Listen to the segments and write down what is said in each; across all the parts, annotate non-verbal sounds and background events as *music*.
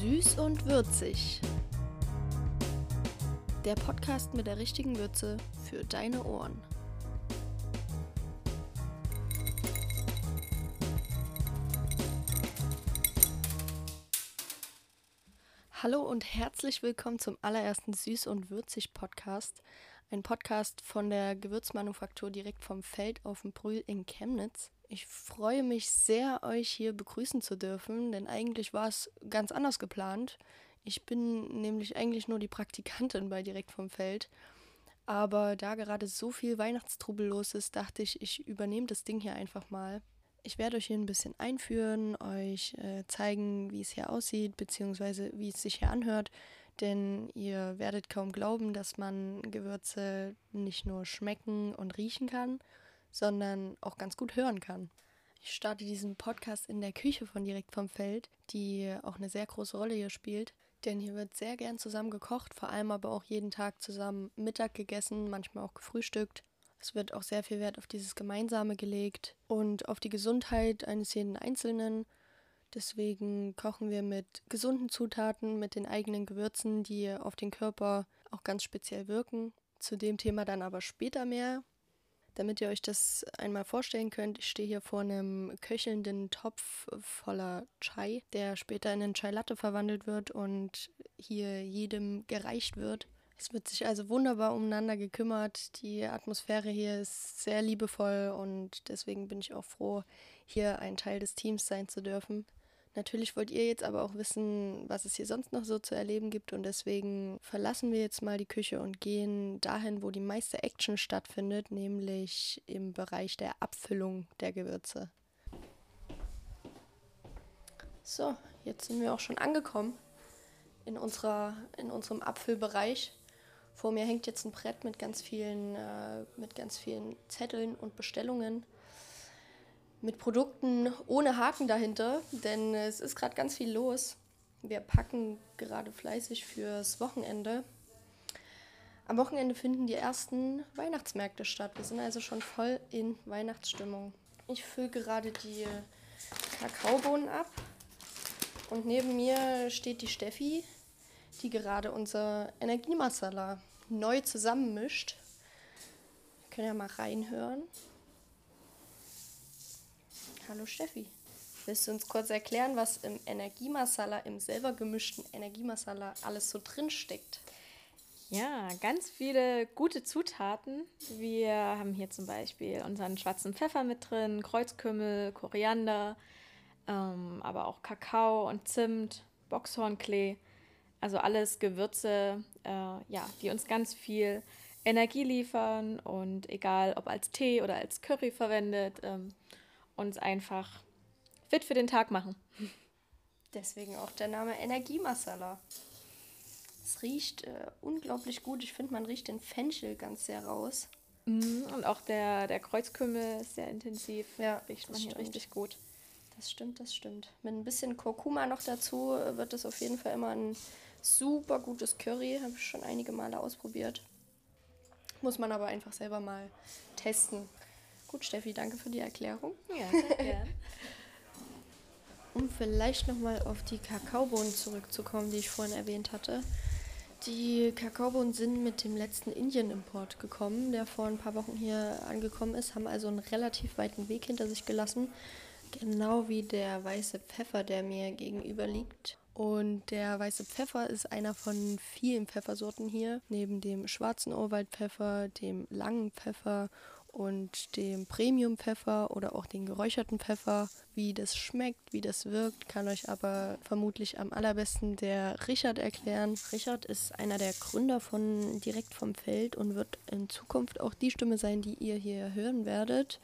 Süß und würzig. Der Podcast mit der richtigen Würze für deine Ohren. Hallo und herzlich willkommen zum allerersten Süß und würzig Podcast. Ein Podcast von der Gewürzmanufaktur direkt vom Feld auf dem Brühl in Chemnitz. Ich freue mich sehr, euch hier begrüßen zu dürfen, denn eigentlich war es ganz anders geplant. Ich bin nämlich eigentlich nur die Praktikantin bei Direkt vom Feld. Aber da gerade so viel Weihnachtstrubel los ist, dachte ich, ich übernehme das Ding hier einfach mal. Ich werde euch hier ein bisschen einführen, euch äh, zeigen, wie es hier aussieht, beziehungsweise wie es sich hier anhört. Denn ihr werdet kaum glauben, dass man Gewürze nicht nur schmecken und riechen kann, sondern auch ganz gut hören kann. Ich starte diesen Podcast in der Küche von direkt vom Feld, die auch eine sehr große Rolle hier spielt. Denn hier wird sehr gern zusammen gekocht, vor allem aber auch jeden Tag zusammen Mittag gegessen, manchmal auch gefrühstückt. Es wird auch sehr viel Wert auf dieses Gemeinsame gelegt und auf die Gesundheit eines jeden Einzelnen. Deswegen kochen wir mit gesunden Zutaten, mit den eigenen Gewürzen, die auf den Körper auch ganz speziell wirken. Zu dem Thema dann aber später mehr. Damit ihr euch das einmal vorstellen könnt, ich stehe hier vor einem köchelnden Topf voller Chai, der später in einen Chai Latte verwandelt wird und hier jedem gereicht wird. Es wird sich also wunderbar umeinander gekümmert. Die Atmosphäre hier ist sehr liebevoll und deswegen bin ich auch froh, hier ein Teil des Teams sein zu dürfen. Natürlich wollt ihr jetzt aber auch wissen, was es hier sonst noch so zu erleben gibt und deswegen verlassen wir jetzt mal die Küche und gehen dahin, wo die meiste Action stattfindet, nämlich im Bereich der Abfüllung der Gewürze. So, jetzt sind wir auch schon angekommen in, unserer, in unserem Abfüllbereich. Vor mir hängt jetzt ein Brett mit ganz vielen, äh, mit ganz vielen Zetteln und Bestellungen mit Produkten ohne Haken dahinter, denn es ist gerade ganz viel los. Wir packen gerade fleißig fürs Wochenende. Am Wochenende finden die ersten Weihnachtsmärkte statt. Wir sind also schon voll in Weihnachtsstimmung. Ich fülle gerade die Kakaobohnen ab und neben mir steht die Steffi, die gerade unser Energiemasala neu zusammenmischt. Wir können ja mal reinhören. Hallo Steffi. Willst du uns kurz erklären, was im Energiemasala, im selber gemischten Energiemasala alles so drin steckt? Ja, ganz viele gute Zutaten. Wir haben hier zum Beispiel unseren schwarzen Pfeffer mit drin, Kreuzkümmel, Koriander, ähm, aber auch Kakao und Zimt, Boxhornklee. Also alles Gewürze, äh, ja, die uns ganz viel Energie liefern und egal ob als Tee oder als Curry verwendet, ähm, uns einfach fit für den Tag machen. Deswegen auch der Name Energiemasala. Es riecht äh, unglaublich gut. Ich finde, man riecht den Fenchel ganz sehr raus. Mm, und auch der, der Kreuzkümmel ist sehr intensiv. Ja, riecht man hier richtig gut. Das stimmt, das stimmt. Mit ein bisschen Kurkuma noch dazu äh, wird das auf jeden Fall immer ein super gutes Curry. Habe ich schon einige Male ausprobiert. Muss man aber einfach selber mal testen. Gut, Steffi, danke für die Erklärung. Ja, sehr *laughs* gerne. um vielleicht nochmal auf die Kakaobohnen zurückzukommen, die ich vorhin erwähnt hatte. Die Kakaobohnen sind mit dem letzten Indien-Import gekommen, der vor ein paar Wochen hier angekommen ist, haben also einen relativ weiten Weg hinter sich gelassen. Genau wie der weiße Pfeffer, der mir gegenüber liegt. Und der weiße Pfeffer ist einer von vielen Pfeffersorten hier, neben dem schwarzen Urwaldpfeffer, dem langen Pfeffer und dem Premium-Pfeffer oder auch den geräucherten Pfeffer. Wie das schmeckt, wie das wirkt, kann euch aber vermutlich am allerbesten der Richard erklären. Richard ist einer der Gründer von Direkt vom Feld und wird in Zukunft auch die Stimme sein, die ihr hier hören werdet.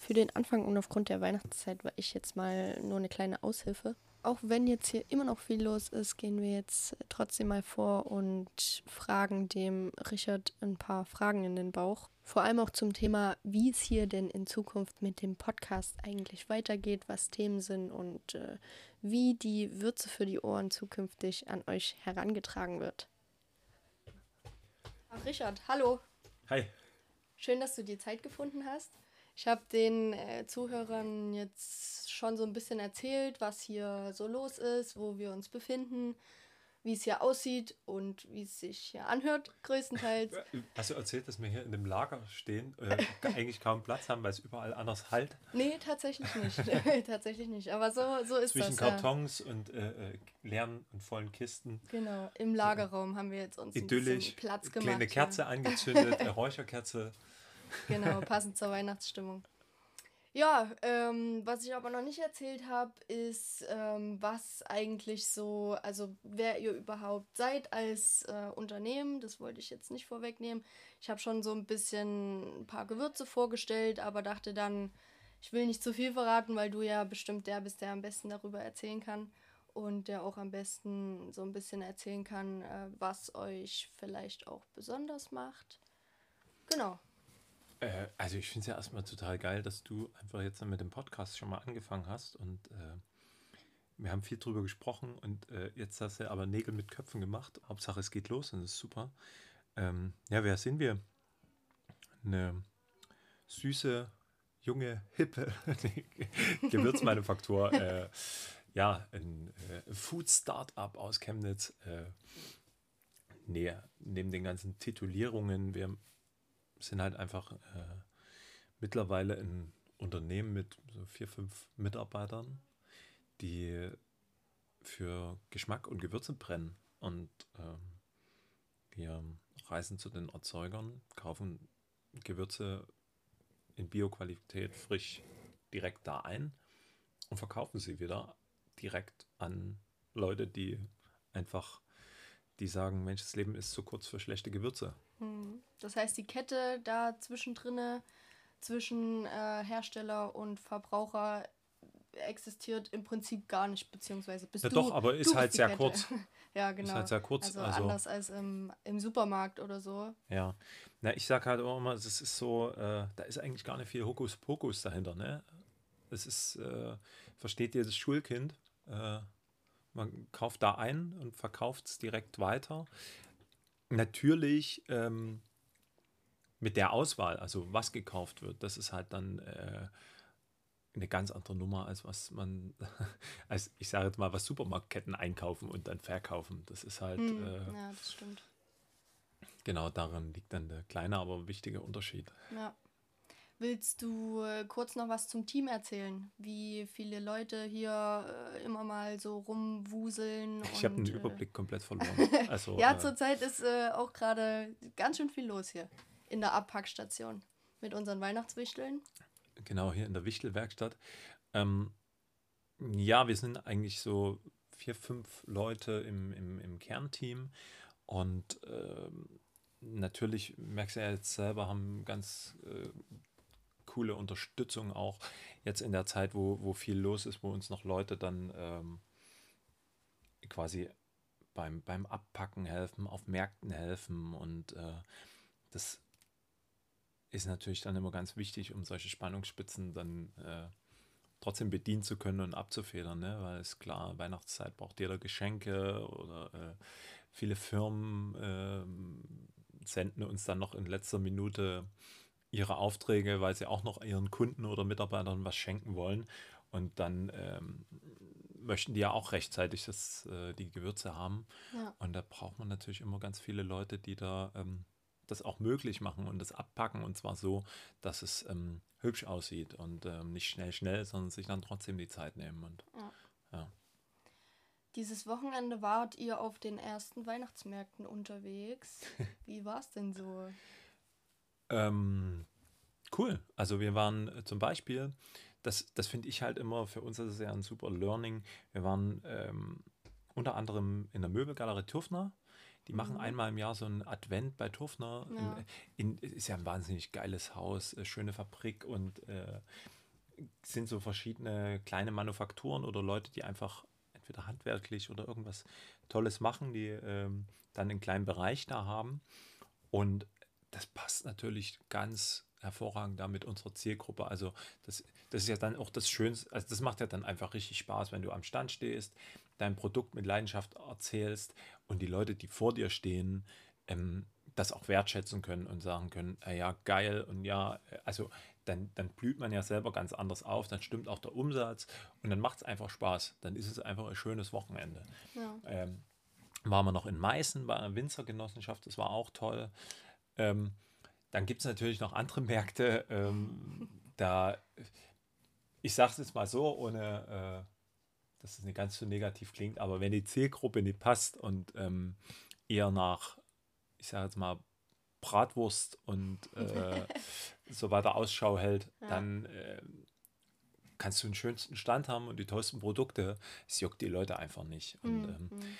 Für den Anfang und aufgrund der Weihnachtszeit war ich jetzt mal nur eine kleine Aushilfe. Auch wenn jetzt hier immer noch viel los ist, gehen wir jetzt trotzdem mal vor und fragen dem Richard ein paar Fragen in den Bauch. Vor allem auch zum Thema, wie es hier denn in Zukunft mit dem Podcast eigentlich weitergeht, was Themen sind und äh, wie die Würze für die Ohren zukünftig an euch herangetragen wird. Ach, Richard, hallo. Hi. Schön, dass du dir Zeit gefunden hast. Ich habe den äh, Zuhörern jetzt schon so ein bisschen erzählt, was hier so los ist, wo wir uns befinden, wie es hier aussieht und wie es sich hier anhört, größtenteils. *laughs* Hast du erzählt, dass wir hier in dem Lager stehen, äh, *laughs* eigentlich kaum Platz haben, weil es überall anders halt? Nee, tatsächlich nicht. *laughs* tatsächlich nicht. Aber so, so ist Zwischen das. Kartons ja. und äh, äh, leeren und vollen Kisten. Genau, im Lagerraum haben wir jetzt uns Idyllisch, Platz gemacht. Kleine Kerze ja. angezündet, eine Räucherkerze. Genau, passend zur Weihnachtsstimmung. Ja, ähm, was ich aber noch nicht erzählt habe, ist, ähm, was eigentlich so, also wer ihr überhaupt seid als äh, Unternehmen. Das wollte ich jetzt nicht vorwegnehmen. Ich habe schon so ein bisschen ein paar Gewürze vorgestellt, aber dachte dann, ich will nicht zu viel verraten, weil du ja bestimmt der bist, der am besten darüber erzählen kann und der auch am besten so ein bisschen erzählen kann, äh, was euch vielleicht auch besonders macht. Genau. Äh, also ich finde es ja erstmal total geil, dass du einfach jetzt mit dem Podcast schon mal angefangen hast und äh, wir haben viel drüber gesprochen und äh, jetzt hast du aber Nägel mit Köpfen gemacht. Hauptsache es geht los und das ist super. Ähm, ja, wer sind wir? Eine süße, junge, hippe *laughs* Gewürzmanufaktur. äh, ja, ein äh, Food-Startup aus Chemnitz. Äh, nee, neben den ganzen Titulierungen, wir sind halt einfach äh, mittlerweile ein Unternehmen mit so vier, fünf Mitarbeitern, die für Geschmack und Gewürze brennen. Und ähm, wir reisen zu den Erzeugern, kaufen Gewürze in Bioqualität frisch direkt da ein und verkaufen sie wieder direkt an Leute, die einfach, die sagen, Mensch, das Leben ist zu kurz für schlechte Gewürze. Hm. Das heißt, die Kette da zwischendrin, zwischen äh, Hersteller und Verbraucher existiert im Prinzip gar nicht, beziehungsweise bist ja, du. Doch, aber ist halt sehr Kette. kurz. *laughs* ja, genau. Ist halt sehr kurz. Also, also anders als im, im Supermarkt oder so. Ja. Na, ich sag halt auch immer, es ist so, äh, da ist eigentlich gar nicht viel Hokuspokus dahinter, ne? Es ist, äh, versteht jedes Schulkind, äh, man kauft da ein und verkauft es direkt weiter natürlich ähm, mit der Auswahl, also was gekauft wird, das ist halt dann äh, eine ganz andere Nummer, als was man, *laughs* als ich sage jetzt mal, was Supermarktketten einkaufen und dann verkaufen. Das ist halt. Hm, äh, ja, das stimmt. Genau, darin liegt dann der kleine, aber wichtige Unterschied. Ja. Willst du äh, kurz noch was zum Team erzählen? Wie viele Leute hier äh, immer mal so rumwuseln? Ich habe den äh, Überblick komplett verloren. *laughs* Also, ja, äh, zurzeit ist äh, auch gerade ganz schön viel los hier in der Abpackstation mit unseren Weihnachtswichteln. Genau, hier in der Wichtelwerkstatt. Ähm, ja, wir sind eigentlich so vier, fünf Leute im, im, im Kernteam und ähm, natürlich merkst du ja jetzt selber, haben ganz coole Unterstützung auch jetzt in der Zeit, wo, wo viel los ist, wo uns noch Leute dann ähm, quasi beim, beim Abpacken helfen, auf Märkten helfen und äh, das ist natürlich dann immer ganz wichtig, um solche Spannungsspitzen dann äh, trotzdem bedienen zu können und abzufedern, ne? weil es klar, Weihnachtszeit braucht jeder Geschenke oder äh, viele Firmen äh, senden uns dann noch in letzter Minute ihre Aufträge, weil sie auch noch ihren Kunden oder Mitarbeitern was schenken wollen. Und dann ähm, möchten die ja auch rechtzeitig das, äh, die Gewürze haben. Ja. Und da braucht man natürlich immer ganz viele Leute, die da ähm, das auch möglich machen und das abpacken. Und zwar so, dass es ähm, hübsch aussieht und ähm, nicht schnell, schnell, sondern sich dann trotzdem die Zeit nehmen. Und, ja. ja. Dieses Wochenende wart ihr auf den ersten Weihnachtsmärkten unterwegs. *laughs* Wie war es denn so? Ähm, cool. Also wir waren äh, zum Beispiel, das, das finde ich halt immer, für uns ist es ja ein super Learning. Wir waren ähm, unter anderem in der Möbelgalerie Turfner. Die machen mhm. einmal im Jahr so ein Advent bei Turfner. Ja. In, in, ist ja ein wahnsinnig geiles Haus, äh, schöne Fabrik und äh, sind so verschiedene kleine Manufakturen oder Leute, die einfach entweder handwerklich oder irgendwas Tolles machen, die ähm, dann einen kleinen Bereich da haben. Und das passt natürlich ganz hervorragend da mit unserer Zielgruppe. Also das, das ist ja dann auch das Schönste, also das macht ja dann einfach richtig Spaß, wenn du am Stand stehst, dein Produkt mit Leidenschaft erzählst und die Leute, die vor dir stehen, ähm, das auch wertschätzen können und sagen können, äh, ja, geil und ja, also dann, dann blüht man ja selber ganz anders auf, dann stimmt auch der Umsatz und dann macht es einfach Spaß. Dann ist es einfach ein schönes Wochenende. Ja. Ähm, waren wir noch in Meißen bei einer Winzergenossenschaft, das war auch toll. Ähm, dann gibt es natürlich noch andere Märkte, ähm, da, ich sage es jetzt mal so, ohne, äh, dass es nicht ganz so negativ klingt, aber wenn die Zielgruppe nicht passt und ähm, eher nach, ich sage jetzt mal, Bratwurst und äh, *laughs* so weiter Ausschau hält, Ja. dann äh, kannst du den schönsten Stand haben und die tollsten Produkte. Es juckt die Leute einfach nicht. Und ähm, Mhm.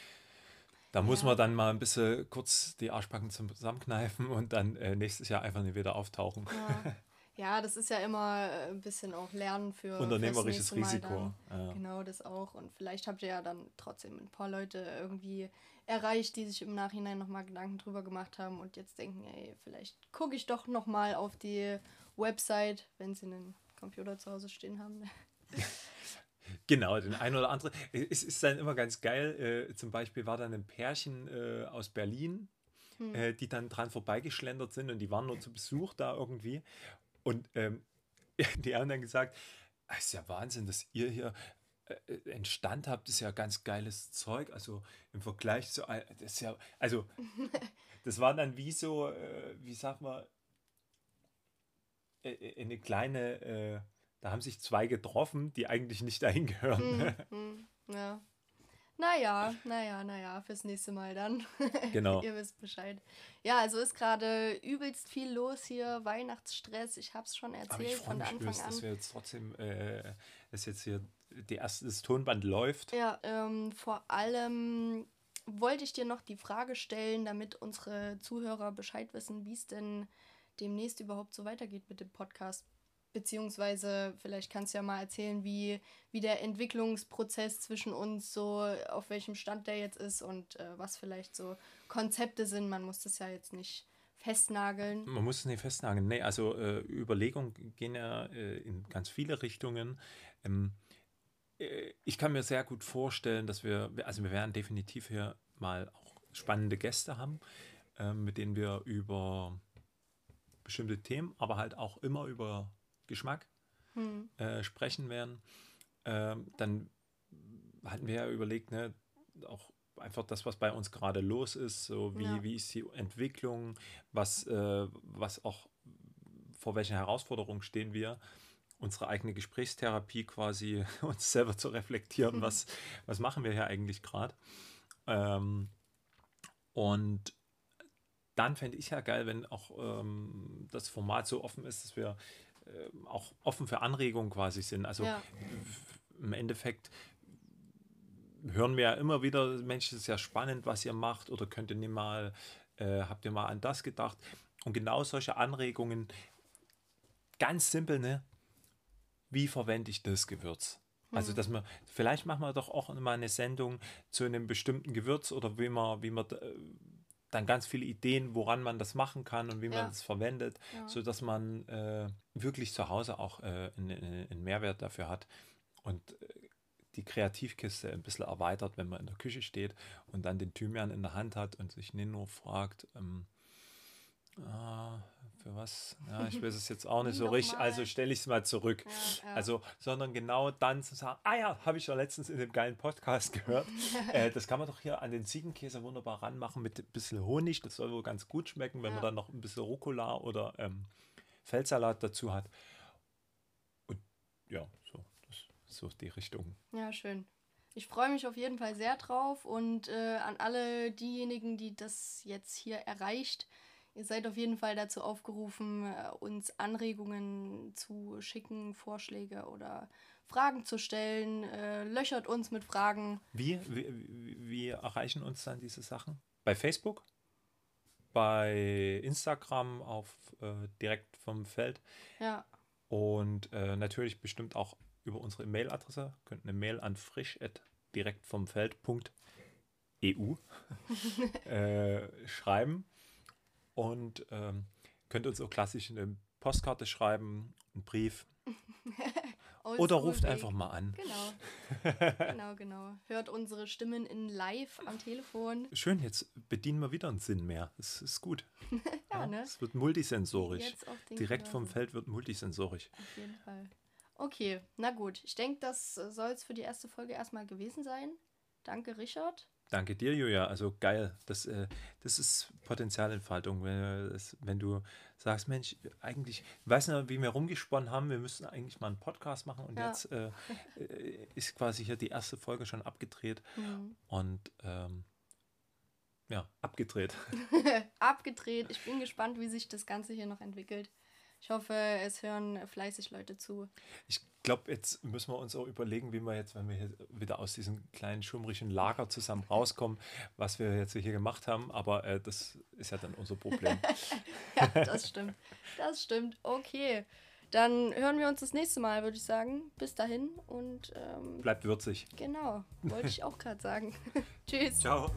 Da muss man dann mal ein bisschen kurz die Arschbacken zusammenkneifen und dann äh, nächstes Jahr einfach nicht wieder auftauchen. Ja. ja, das ist ja immer äh, ein bisschen auch Lernen für Unternehmerisches Risiko. Ja. Genau, das auch. Und vielleicht habt ihr ja dann trotzdem ein paar Leute irgendwie erreicht, die sich im Nachhinein nochmal Gedanken drüber gemacht haben und jetzt denken, ey, vielleicht gucke ich doch nochmal auf die Website, wenn sie einen Computer zu Hause stehen haben. *laughs* Genau, den einen oder anderen. Es ist dann immer ganz geil. Äh, zum Beispiel war dann ein Pärchen äh, aus Berlin, Hm. äh, die dann dran vorbeigeschlendert sind und die waren nur zu Besuch da irgendwie. Und ähm, *laughs* die haben dann gesagt, "Ah, ist ja Wahnsinn, dass ihr hier äh, einen Stand habt, das ist ja ganz geiles Zeug. Also im Vergleich zu, das ist ja, also *laughs* das war dann wie so, äh, wie sagt man, äh, äh, eine kleine, äh, da haben sich zwei getroffen, die eigentlich nicht *laughs* dahin gehören. Hm, hm, ja. Naja, naja, naja, fürs nächste Mal dann. Genau. *laughs* Ihr wisst Bescheid. Ja, also ist gerade übelst viel los hier, Weihnachtsstress. Ich hab's schon Aber ich erzählt von mich Anfang dass an. wir jetzt trotzdem, äh, dass jetzt hier die erste, das Tonband läuft. Ja, ähm, vor allem wollte ich dir noch die Frage stellen, damit unsere Zuhörer Bescheid wissen, wie es denn demnächst überhaupt so weitergeht mit dem Podcast. Beziehungsweise, vielleicht kannst du ja mal erzählen, wie, wie der Entwicklungsprozess zwischen uns so, auf welchem Stand der jetzt ist und äh, was vielleicht so Konzepte sind. Man muss das ja jetzt nicht festnageln. Man muss es nicht festnageln. Nee, also äh, Überlegungen gehen ja äh, in ganz viele Richtungen. Ähm, äh, ich kann mir sehr gut vorstellen, dass wir, also wir werden definitiv hier mal auch spannende Gäste haben, ähm, mit denen wir über bestimmte Themen, aber halt auch immer über Geschmack Hm. äh, sprechen werden. Ähm, dann hatten wir ja überlegt, ne, auch einfach das, was bei uns gerade los ist, so wie, Ja. wie ist die Entwicklung, was, äh, was auch, vor welchen Herausforderungen stehen wir, unsere eigene Gesprächstherapie quasi, *laughs* uns selber zu reflektieren, was, *laughs* was machen wir hier eigentlich gerade. Ähm, und dann fände ich ja geil, wenn auch ähm, das Format so offen ist, dass wir auch offen für Anregungen quasi sind. Also Ja. im Endeffekt hören wir ja immer wieder, Mensch, das ist ja spannend, was ihr macht oder könnt ihr nicht mal, äh, habt ihr mal an das gedacht? Und genau solche Anregungen, ganz simpel, ne? Wie verwende ich das Gewürz? Also, dass man, vielleicht machen wir doch auch mal eine Sendung zu einem bestimmten Gewürz oder wie man, wie man äh, dann ganz viele Ideen, woran man das machen kann und wie man Ja. das verwendet, Ja. so dass man äh, wirklich zu Hause auch äh, einen, einen einen Mehrwert dafür hat und äh, die Kreativkiste ein bisschen erweitert, wenn man in der Küche steht und dann den Thymian in der Hand hat und sich nicht nur fragt, ähm, ah, für was? Ja, ich weiß es jetzt auch nicht *laughs* so richtig, also stelle ich es mal zurück. Ja, ja. Also, sondern genau dann zu sagen, ah ja, habe ich ja letztens in dem geilen Podcast gehört. *laughs* äh, das kann man doch hier an den Ziegenkäse wunderbar ranmachen mit ein bisschen Honig. Das soll wohl ganz gut schmecken, wenn man dann noch ein bisschen Rucola oder ähm, Feldsalat dazu hat. Und ja, so, das ist so die Richtung. Ja, schön. Ich freue mich auf jeden Fall sehr drauf und äh, an alle diejenigen, die das jetzt hier erreicht. Ihr seid auf jeden Fall dazu aufgerufen, äh, uns Anregungen zu schicken, Vorschläge oder Fragen zu stellen. Äh, löchert uns mit Fragen. Wie, wie, wie- erreichen uns dann diese Sachen? Bei Facebook? Bei Instagram auf äh, direkt vom Feld Ja, und äh, natürlich bestimmt auch über unsere E-Mail-Adresse. Könnt eine Mail an frisch.direktvomfeld.eu *laughs* äh, schreiben und ähm, könnt uns auch klassisch eine Postkarte schreiben, einen Brief *laughs* oder ruft einfach mal an. Genau. *laughs* genau, genau. Hört unsere Stimmen in live am Telefon. Schön, jetzt bedienen wir wieder einen Sinn mehr. Das ist gut. *laughs* ja, ja, ne? Es wird multisensorisch. Direkt vom Feld wird multisensorisch. Auf jeden Fall. Okay, na gut. Ich denke, das soll es für die erste Folge erstmal gewesen sein. Danke, Richard. Danke dir, Julia. Also geil. Das, äh, das ist Potenzialentfaltung. Wenn, das, wenn du sagst, Mensch, eigentlich, ich weiß nicht, wie wir rumgesponnen haben, wir müssten eigentlich mal einen Podcast machen und ja. jetzt äh, äh, ist quasi hier die erste Folge schon abgedreht. Mhm. Und ähm, ja, abgedreht. *laughs* abgedreht. Ich bin gespannt, wie sich das Ganze hier noch entwickelt. Ich hoffe, es hören fleißig Leute zu. Ich glaube, jetzt müssen wir uns auch überlegen, wie wir jetzt, wenn wir hier wieder aus diesem kleinen schummrigen Lager zusammen *laughs* rauskommen, was wir jetzt hier gemacht haben. Aber äh, das ist ja dann unser Problem. *laughs* ja, das stimmt. Das stimmt. Okay. Dann hören wir uns das nächste Mal, würde ich sagen. Bis dahin und. Ähm, Bleibt würzig. Genau, wollte ich auch gerade sagen. *laughs* Tschüss. Ciao.